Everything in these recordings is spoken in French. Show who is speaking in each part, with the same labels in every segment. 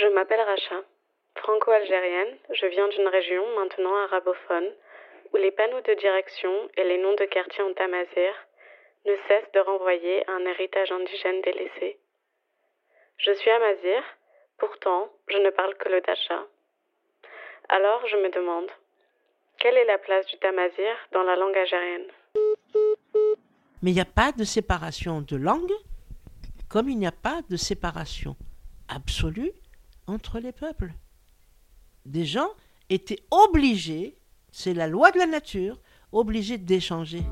Speaker 1: Je m'appelle Racha. Franco-algérienne, je viens d'une région maintenant arabophone où les panneaux de direction et les noms de quartiers en tamazir ne cessent de renvoyer à un héritage indigène délaissé. Je suis amazir, pourtant je ne parle que le dacha. Alors je me demande, quelle est la place du tamazir dans la langue algérienne?
Speaker 2: Mais il n'y a pas de séparation de langue, comme il n'y a pas de séparation absolue entre les peuples. Des gens étaient obligés, c'est la loi de la nature, obligés d'échanger.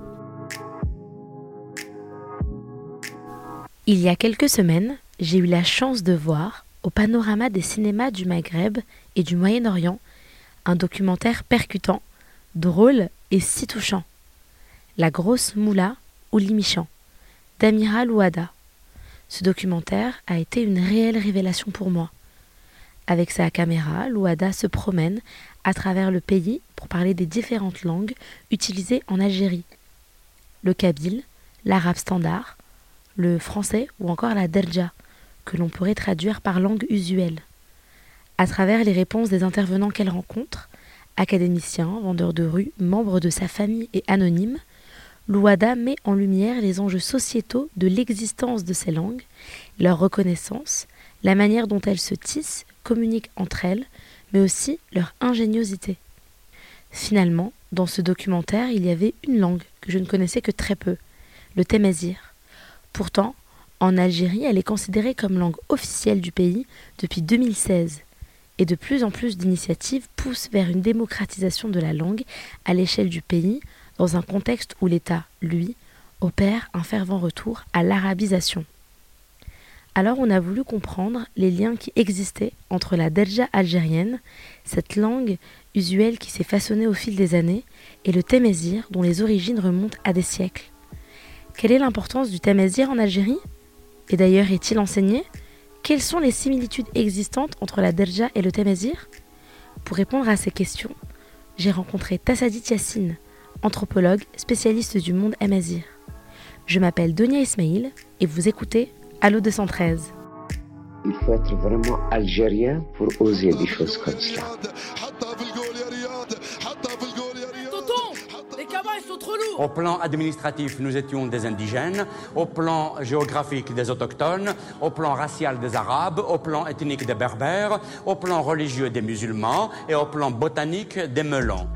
Speaker 3: Il y a quelques semaines, j'ai eu la chance de voir, au panorama des cinémas du Maghreb et du Moyen-Orient, un documentaire percutant, drôle et si touchant. La grosse moula ou l'imichan, d'Amira Louada. Ce documentaire a été une réelle révélation pour moi. Avec sa caméra, Louada se promène à travers le pays pour parler des différentes langues utilisées en Algérie. Le kabyle, l'arabe standard, le français ou encore la derja, que l'on pourrait traduire par langue usuelle. À travers les réponses des intervenants qu'elle rencontre, académiciens, vendeurs de rue, membres de sa famille et anonymes, Louada met en lumière les enjeux sociétaux de l'existence de ces langues, leur reconnaissance, la manière dont elles se tissent, communiquent entre elles, mais aussi leur ingéniosité. Finalement, dans ce documentaire, il y avait une langue que je ne connaissais que très peu, le Temazir. Pourtant, en Algérie, elle est considérée comme langue officielle du pays depuis 2016. Et de plus en plus d'initiatives poussent vers une démocratisation de la langue à l'échelle du pays, dans un contexte où l'État, lui, opère un fervent retour à l'arabisation. Alors on a voulu comprendre les liens qui existaient entre la Delja algérienne, cette langue usuelle qui s'est façonnée au fil des années, et le Temazir dont les origines remontent à des siècles. Quelle est l'importance du Temazir en Algérie? Et d'ailleurs, est-il enseigné? Quelles sont les similitudes existantes entre la Delja et le Temazir Pour répondre à ces questions, j'ai rencontré Tassadit Yassine, anthropologue spécialiste du monde amazir. Je m'appelle Donia Ismail et vous écoutez Allo 213.
Speaker 4: Il faut être vraiment algérien pour oser des choses comme cela.
Speaker 5: Au plan administratif, nous étions des indigènes. Au plan géographique, des autochtones. Au plan racial, des arabes. Au plan ethnique, des berbères. Au plan religieux, des musulmans. Et au plan botanique, des melons.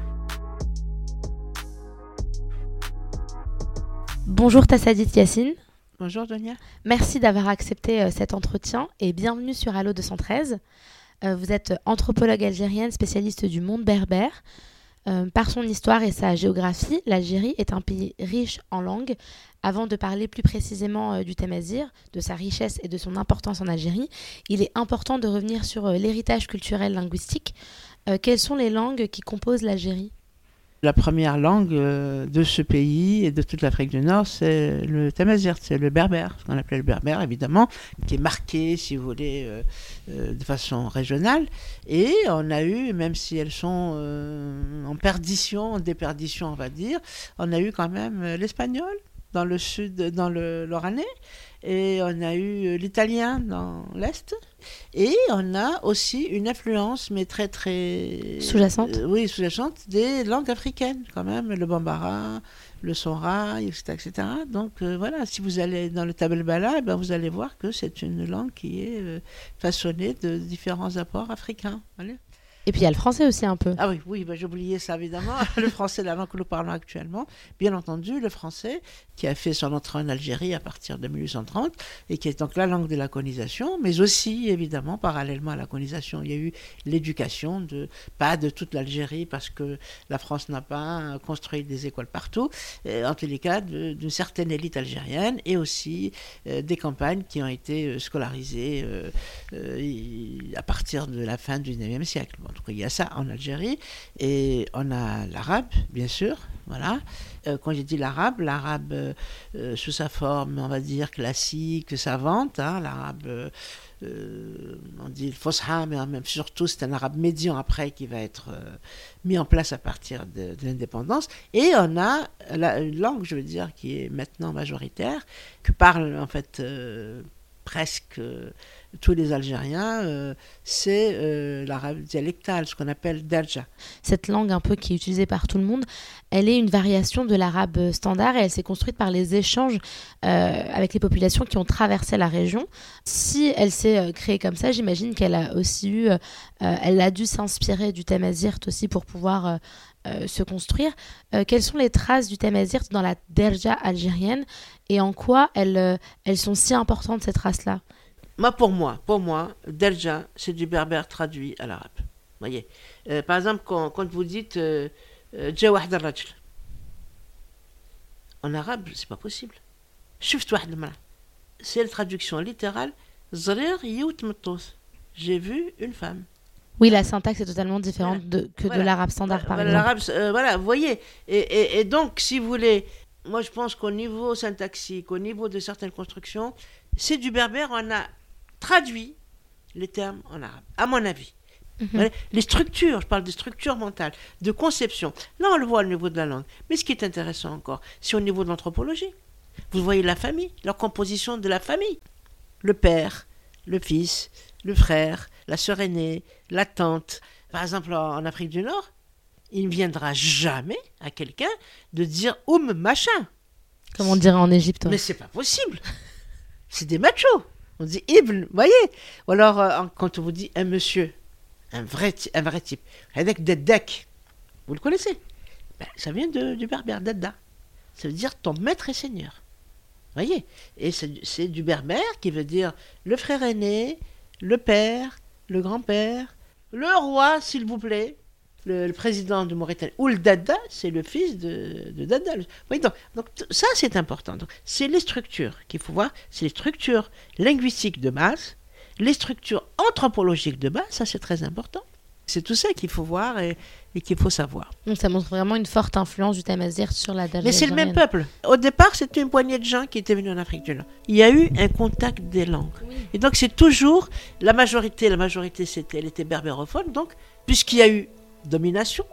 Speaker 3: Bonjour Tassadit Yassine.
Speaker 2: Bonjour Donia.
Speaker 3: Merci d'avoir accepté euh, cet entretien et bienvenue sur Allo 213. Euh, vous êtes anthropologue algérienne spécialiste du monde berbère. Euh, par son histoire et sa géographie, l'Algérie est un pays riche en langues. Avant de parler plus précisément du Temazir, de sa richesse et de son importance en Algérie, il est important de revenir sur l'héritage culturel linguistique. quelles sont les langues qui composent l'Algérie?
Speaker 2: La première langue de ce pays et de toute l'Afrique du Nord, c'est le tamazir, c'est le berbère, ce qu'on appelait le berbère évidemment, qui est marqué, si vous voulez, euh, euh, de façon régionale. Et on a eu, même si elles sont euh, en perdition, en déperdition, on va dire, on a eu quand même l'espagnol dans le sud, dans le Loranais et on a eu l'italien dans l'Est, et on a aussi une influence, mais très très...
Speaker 3: Sous-jacente
Speaker 2: euh, Oui, sous-jacente, des langues africaines quand même, le bambara, le sonra, etc. etc. Donc euh, voilà, si vous allez dans le tabel bala, eh ben, vous allez voir que c'est une langue qui est euh, façonnée de différents apports africains.
Speaker 3: Et puis il y a le français aussi un peu.
Speaker 2: Ah oui, oui, bah, oublié ça évidemment. le français, la langue que nous parlons actuellement. Bien entendu, le français qui a fait son entrée en Algérie à partir de 1830 et qui est donc la langue de la colonisation, mais aussi évidemment parallèlement à la colonisation, il y a eu l'éducation de pas de toute l'Algérie parce que la France n'a pas construit des écoles partout, en tous les cas d'une certaine élite algérienne et aussi euh, des campagnes qui ont été euh, scolarisées euh, à partir de la fin du 19e siècle. Cas, il y a ça en Algérie. Et on a l'arabe, bien sûr. Voilà. Euh, quand j'ai dit l'arabe, l'arabe euh, euh, sous sa forme, on va dire, classique, savante, hein, l'arabe, on dit le fosha, mais même surtout c'est un arabe médian après qui va être mis en place à partir de, l'indépendance. Et on a une langue, je veux dire, qui est maintenant majoritaire, que parlent en fait presque euh, tous les Algériens, euh, c'est euh, l'arabe dialectal, ce qu'on appelle Darja.
Speaker 3: Cette langue un peu qui est utilisée par tout le monde, elle est une variation de l'arabe standard et elle s'est construite par les échanges avec les populations qui ont traversé la région. Si elle s'est créée comme ça, j'imagine qu'elle a aussi eu, elle a dû s'inspirer du tamazirt aussi pour pouvoir se construire. quelles sont les traces du tamazirt dans la derja algérienne et en quoi elles, elles sont si importantes ces traces-là?
Speaker 2: Moi, pour moi, pour moi, Delja, c'est du berbère traduit à l'arabe. voyez euh, Par exemple, quand, quand vous dites euh, euh, en arabe, c'est pas possible. C'est la traduction littérale J'ai vu une femme.
Speaker 3: Oui, la syntaxe est totalement différente de, que de l'arabe standard, par
Speaker 2: exemple. voilà, vous voyez. Et, et, et, donc, si vous voulez, moi je pense qu'au niveau syntaxique, au niveau de certaines constructions, c'est du berbère. On a traduit les termes en arabe, à mon avis. Mhm. Les structures, je parle des structures mentales, de conception. Là, on le voit au niveau de la langue. Mais ce qui est intéressant encore, c'est au niveau de l'anthropologie. Vous voyez la famille, leur composition de la famille. Le père, le fils, le frère, la sœur aînée, la tante. Par exemple, en Afrique du Nord, il ne viendra jamais à quelqu'un de dire oum machin.
Speaker 3: Comme on dirait en Égypte.
Speaker 2: Mais c'est pas possible. C'est des machos. On dit Ibn, voyez Ou alors, euh, quand on vous dit un monsieur, un vrai, un vrai type, avec des decks, vous le connaissez? Ben, Ça vient de, du berbère, Dadda. Ça veut dire ton maître et seigneur. Vous voyez? Et c'est du berbère qui veut dire le frère aîné, le père, le grand-père, le roi, s'il vous plaît, le, président de Mauritanie, ou le Dada, c'est le fils de, de Dada. Oui, donc, donc ça, c'est important. C'est les structures qu'il faut voir, c'est les structures linguistiques de base, les structures anthropologiques de base, ça c'est très important. C'est tout ça qu'il faut voir et, qu'il faut savoir.
Speaker 3: Donc ça montre vraiment une forte influence du Tamazir sur la
Speaker 2: Mais c'est le même peuple. Au départ, c'était une poignée de gens qui étaient venus en Afrique du Nord. Il y a eu un contact des langues. Et donc c'est toujours la majorité, la majorité c'était, elle était berbérophone. Donc puisqu'il y a eu domination.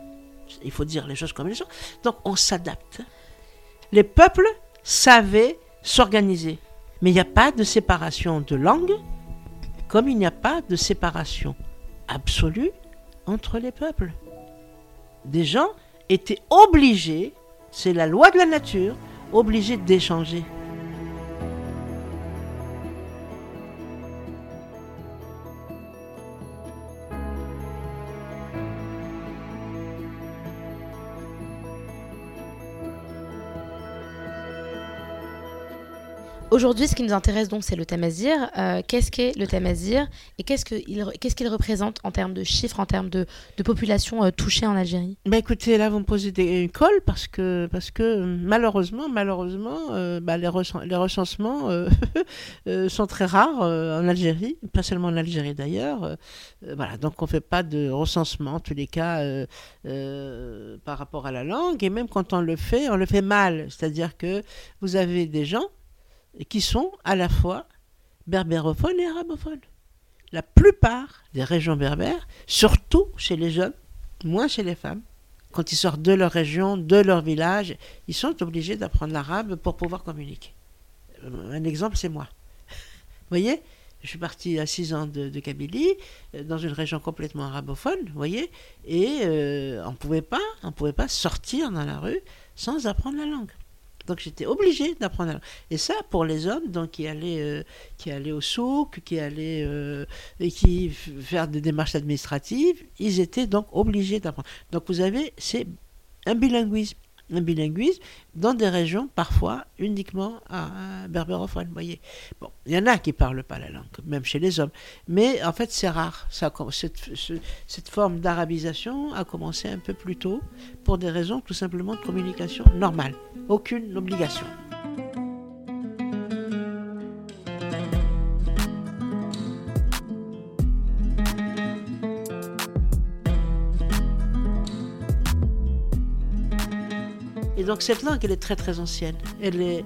Speaker 2: Il faut dire les choses comme elles sont. Donc on s'adapte. Les peuples savaient s'organiser. Mais il n'y a pas de séparation de langue, comme il n'y a pas de séparation absolue entre les peuples. Des gens étaient obligés, c'est la loi de la nature, obligés d'échanger.
Speaker 3: Aujourd'hui, ce qui nous intéresse donc, c'est le Tamazir. Euh, qu'est-ce qu'est le Tamazir et qu'est-ce qu'il représente en termes de chiffres, en termes de, de population euh, touchée en Algérie?
Speaker 2: Bah Écoutez, là, vous me posez des cols parce que, parce que malheureusement, malheureusement euh, bah, les, les, recensements sont très rares en Algérie, pas seulement en Algérie d'ailleurs. voilà, donc on ne fait pas de recensement, en tous les cas, par rapport à la langue. Et même quand on le fait, on le fait mal. C'est-à-dire que vous avez des gens qui sont à la fois berbérophones et arabophones. La plupart des régions berbères, surtout chez les jeunes, moins chez les femmes, quand ils sortent de leur région, de leur village, ils sont obligés d'apprendre l'arabe pour pouvoir communiquer. Euh, un exemple, c'est moi. Vous voyez je suis parti à 6 ans de, Kabylie, euh, dans une région complètement arabophone, voyez, et euh, on ne pouvait pas sortir dans la rue sans apprendre la langue. Donc j'étais obligé d'apprendre. Et ça, pour les hommes, donc qui allaient, euh, qui allaient au souk, qui allaient euh, qui faire des démarches administratives, ils étaient donc obligés d'apprendre. Donc vous avez, c'est un bilinguisme un bilinguisme dans des régions parfois uniquement à, berbérophone. voyez. Bon, il y en a qui parlent pas la langue, même chez les hommes, mais en fait c'est rare. Cette forme d'arabisation a commencé un peu plus tôt pour des raisons tout simplement de communication normale, aucune obligation. Donc cette langue, elle est très très ancienne. Elle est,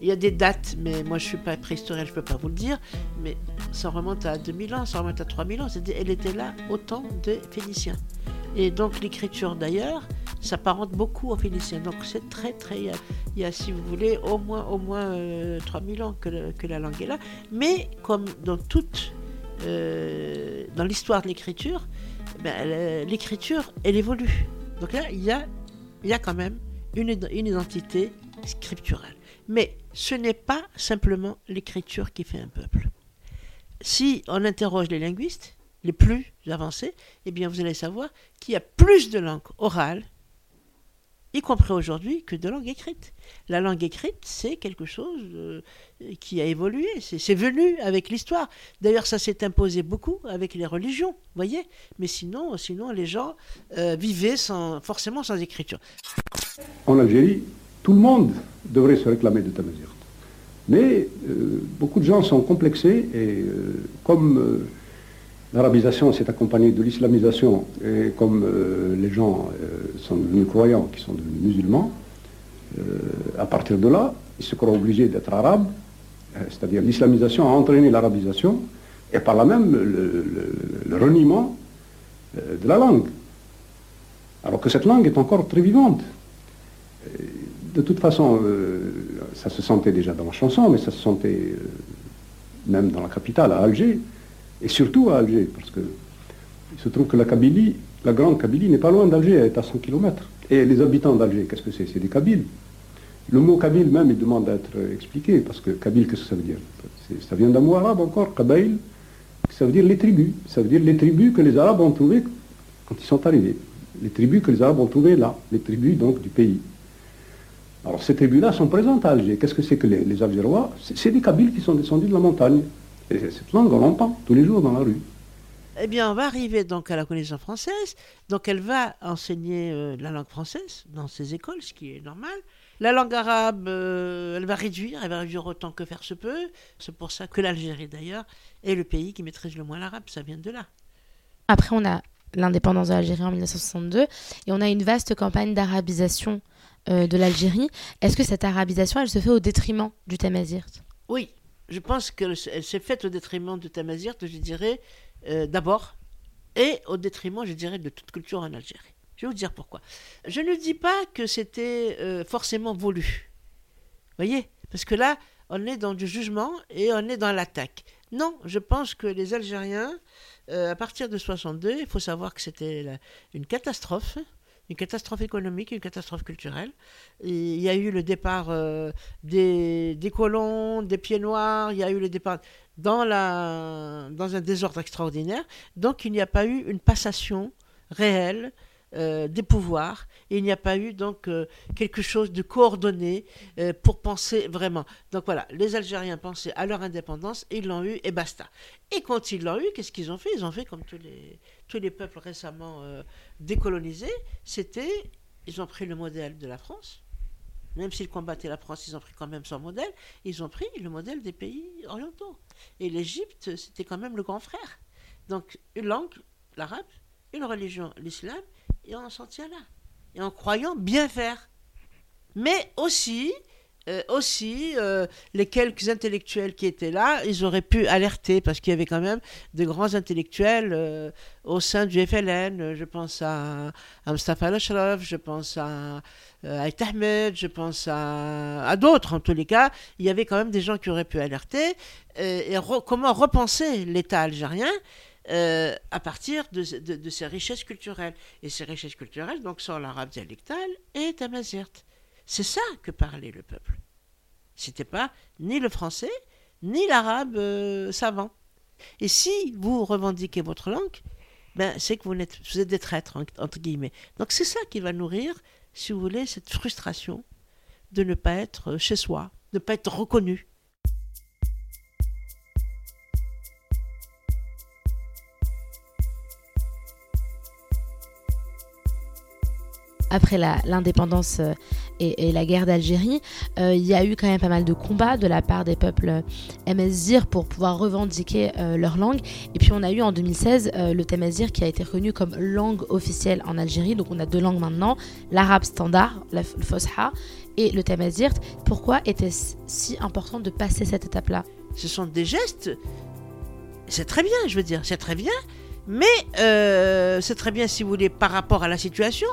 Speaker 2: il y a des dates, mais moi je suis pas préhistorienne, je peux pas vous le dire, mais ça remonte à 2000 ans, ça remonte à 3000 ans. Elle était là au temps des Phéniciens. Et donc l'écriture d'ailleurs s'apparente beaucoup au phénicien. Donc c'est très très, il y, a, si vous voulez au moins au moins 3000 ans que, la langue est là. Mais comme dans toute dans l'histoire de l'écriture, ben, l'écriture elle évolue. Donc là il y a il y a quand même une, identité scripturale. Mais ce n'est pas simplement l'écriture qui fait un peuple. Si on interroge les linguistes, les plus avancés, eh bien vous allez savoir qu'il y a plus de langues orales, y compris aujourd'hui, que de langues écrites. La langue écrite, c'est quelque chose euh, qui a évolué, c'est venu avec l'histoire. D'ailleurs, ça s'est imposé beaucoup avec les religions, voyez. Mais sinon, sinon les gens euh, vivaient sans, forcément sans écriture.
Speaker 6: En Algérie, tout le monde devrait se réclamer de Tamazirt. Mais euh, beaucoup de gens sont complexés et comme L'arabisation s'est accompagnée de l'islamisation, et comme euh, les gens euh, sont devenus croyants, qui sont devenus musulmans, euh, à partir de là, ils se croient obligés d'être arabes, c'est-à-dire l'islamisation a entraîné l'arabisation, et par là même le, reniement de la langue. Alors que cette langue est encore très vivante. De toute façon, ça se sentait déjà dans la chanson, mais ça se sentait même dans la capitale, à Alger et surtout à Alger, parce que il se trouve que la Kabylie, la grande Kabylie n'est pas loin d'Alger, elle est à 100 km. Et les habitants d'Alger, qu'est-ce que c'est? C'est des Kabyles. Le mot Kabyle même, il demande à être expliqué, parce que Kabyle, qu'est-ce que ça veut dire? Ça vient d'un mot arabe encore, Kabaïl, ça veut dire les tribus. Ça veut dire les tribus que les Arabes ont trouvées quand ils sont arrivés. Les tribus que les Arabes ont trouvées là, les tribus donc du pays. Alors ces tribus-là sont présentes à Alger. Qu'est-ce que c'est que les, les Algérois? C'est des Kabyles qui sont descendus de la montagne. Et cette langue, on l'entend tous les jours dans la rue.
Speaker 2: Eh bien, on va arriver donc à la connaissance française. Donc, elle va enseigner euh, la langue française dans ses écoles, ce qui est normal. La langue arabe, euh, elle va réduire, elle va réduire autant que faire se peut. C'est pour ça que l'Algérie, d'ailleurs, est le pays qui maîtrise le moins l'arabe. Ça vient de là.
Speaker 3: Après, on a l'indépendance de l'Algérie en 1962 et on a une vaste campagne d'arabisation euh, de l'Algérie. Est-ce que cette arabisation, elle se fait au détriment du Tamazirt
Speaker 2: Oui, je pense qu'elle s'est faite au détriment de Tamazirt, je dirais, euh, d'abord, et au détriment, je dirais, de toute culture en Algérie. Je vais vous dire pourquoi. Je ne dis pas que c'était euh, forcément voulu. voyez? Parce que là, on est dans du jugement et on est dans l'attaque. Non, je pense que les Algériens, euh, à partir de 62, il faut savoir que c'était une catastrophe une catastrophe économique, une catastrophe culturelle. il y a eu le départ euh, des, colons, des pieds noirs, il y a eu le départ dans, dans un désordre extraordinaire. Donc il n'y a pas eu une passation réelle euh, des pouvoirs. Et il n'y a pas eu donc euh, quelque chose de coordonné euh, pour penser vraiment. Donc voilà, les Algériens pensaient à leur indépendance, ils l'ont eu et basta. Et quand ils l'ont eu, qu'est-ce qu'ils ont fait? Ils ont fait comme tous les, tous les peuples récemment décolonisés, c'était, ils ont pris le modèle de la France. Même s'ils combattaient la France, ils ont pris quand même son modèle. Ils ont pris le modèle des pays orientaux. Et l'Égypte, c'était quand même le grand frère. Donc une langue, l'arabe, une religion, l'islam, et on s'en tient là. Et en croyant bien faire. Mais aussi, euh, aussi euh, les quelques intellectuels qui étaient là, ils auraient pu alerter parce qu'il y avait quand même de grands intellectuels euh, au sein du FLN. Je pense à, à Mustafa Al-Ashraf, je pense à, à Ahmed, je pense à, à d'autres en tous les cas. Il y avait quand même des gens qui auraient pu alerter et comment repenser l'État algérien? Euh, à partir de, de, ces richesses culturelles. Et ces richesses culturelles donc, sont l'arabe dialectal et tamazirt. C'est ça que parlait le peuple. C'était pas ni le français, ni l'arabe euh, savant. Et si vous revendiquez votre langue, ben, c'est que vous vous êtes des traîtres, entre guillemets. Donc c'est ça qui va nourrir, si vous voulez, cette frustration de ne pas être chez soi, de ne pas être reconnu.
Speaker 3: Après l'indépendance euh, et, la guerre d'Algérie, euh, il y a eu quand même pas mal de combats de la part des peuples Amazir pour pouvoir revendiquer euh, leur langue. Et puis on a eu en 2016 le Tamazir qui a été reconnu comme langue officielle en Algérie. Donc on a deux langues maintenant, l'arabe standard, le Fosha, et le Tamazir. Pourquoi était-ce si important de passer cette étape-là?
Speaker 2: Ce sont des gestes, c'est très bien, je veux dire, c'est très bien, Mais euh, c'est très bien si vous voulez par rapport à la situation.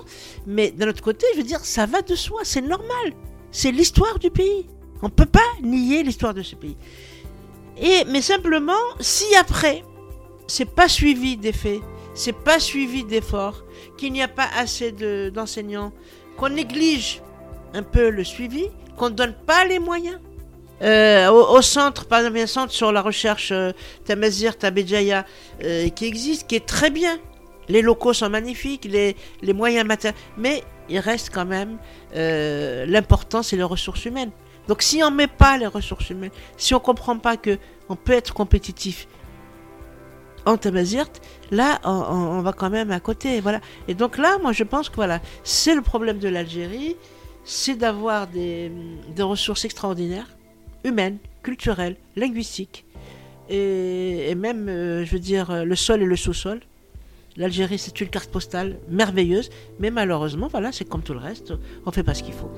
Speaker 2: Mais d'un autre côté, je veux dire, ça va de soi, c'est normal. C'est l'histoire du pays. On ne peut pas nier l'histoire de ce pays. Et, mais simplement, si après, c'est pas suivi d'effets, c'est pas suivi d'efforts, qu'il n'y a pas assez d'enseignants, qu'on néglige un peu le suivi, qu'on ne donne pas les moyens. Euh, au, centre, par exemple, un centre sur la recherche euh, Tamazir, euh, qui existe, qui est très bien. Les locaux sont magnifiques, les, les moyens matériels, mais il reste quand même l'important, c'est les ressources humaines. Donc si on ne met pas les ressources humaines, si on ne comprend pas que on peut être compétitif en Tamazirt, là on, va quand même à côté. Voilà. Et donc là, moi je pense que voilà, c'est le problème de l'Algérie, c'est d'avoir des, ressources extraordinaires, humaines, culturelles, linguistiques, et, même, euh, je veux dire, le sol et le sous-sol. L'Algérie, c'est une carte postale merveilleuse, mais malheureusement, voilà, c'est comme tout le reste, on ne fait pas ce qu'il faut.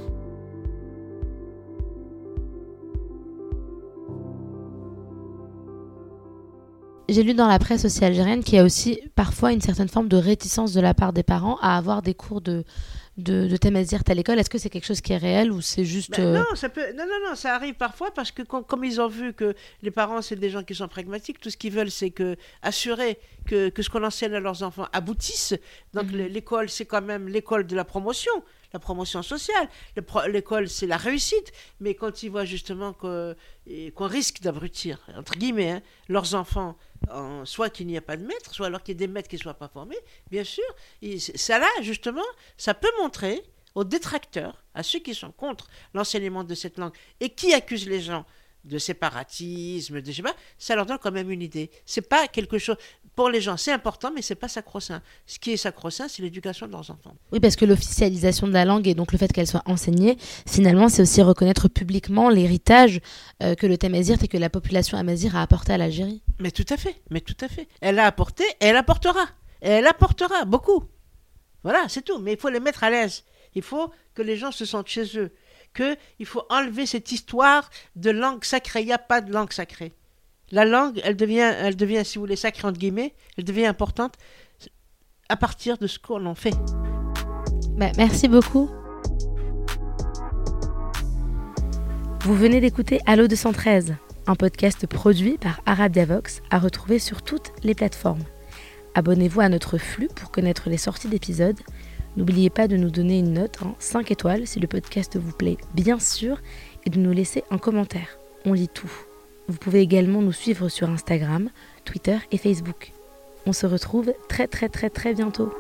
Speaker 3: j'ai lu dans la presse aussi algérienne qu'il y a aussi parfois une certaine forme de réticence de la part des parents à avoir des cours de, de, de à l'école. Est-ce que c'est quelque chose qui est réel ou c'est juste...
Speaker 2: Ben euh, non, ça peut... non, non, non, ça arrive parfois parce que comme ils ont vu que les parents, c'est des gens qui sont pragmatiques, tout ce qu'ils veulent, c'est que assurer que, que ce qu'on enseigne à leurs enfants aboutisse. Donc mhm. l'école, c'est quand même l'école de la promotion la promotion sociale. L'école, c'est la réussite. Mais quand ils voient justement qu'on risque d'abrutir, entre guillemets, hein, leurs enfants, soit qu'il n'y a pas de maître, soit alors qu'il y ait des maîtres qui ne soient pas formés, bien sûr, ça là, justement, ça peut montrer aux détracteurs, à ceux qui sont contre l'enseignement de cette langue et qui accusent les gens de séparatisme, de je pas, ça leur donne quand même une idée. C'est pas quelque chose pour les gens, c'est important, mais c'est pas sacro-saint. Ce qui est sacro-saint, c'est l'éducation de leurs enfants.
Speaker 3: Oui, parce que l'officialisation de la langue et donc le fait qu'elle soit enseignée, finalement, c'est aussi reconnaître publiquement l'héritage euh, que le Tamazir et que la population amazir a apporté à l'Algérie.
Speaker 2: Mais tout à fait, mais tout à fait. Elle a apporté, et elle apportera, et elle apportera beaucoup. Voilà, c'est tout. Mais il faut les mettre à l'aise. Il faut que les gens se sentent chez eux qu'il faut enlever cette histoire de langue sacrée. Il n'y a pas de langue sacrée. La langue, elle devient, si vous voulez, sacrée entre guillemets, elle devient importante à partir de ce qu'on en fait.
Speaker 3: Bah, merci beaucoup. Vous venez d'écouter Allo 213, un podcast produit par Arab Davox à retrouver sur toutes les plateformes. Abonnez-vous à notre flux pour connaître les sorties d'épisodes N'oubliez pas de nous donner une note en 5 étoiles si le podcast vous plaît, bien sûr, et de nous laisser un commentaire. On lit tout. Vous pouvez également nous suivre sur Instagram, Twitter et Facebook. On se retrouve très très très très bientôt.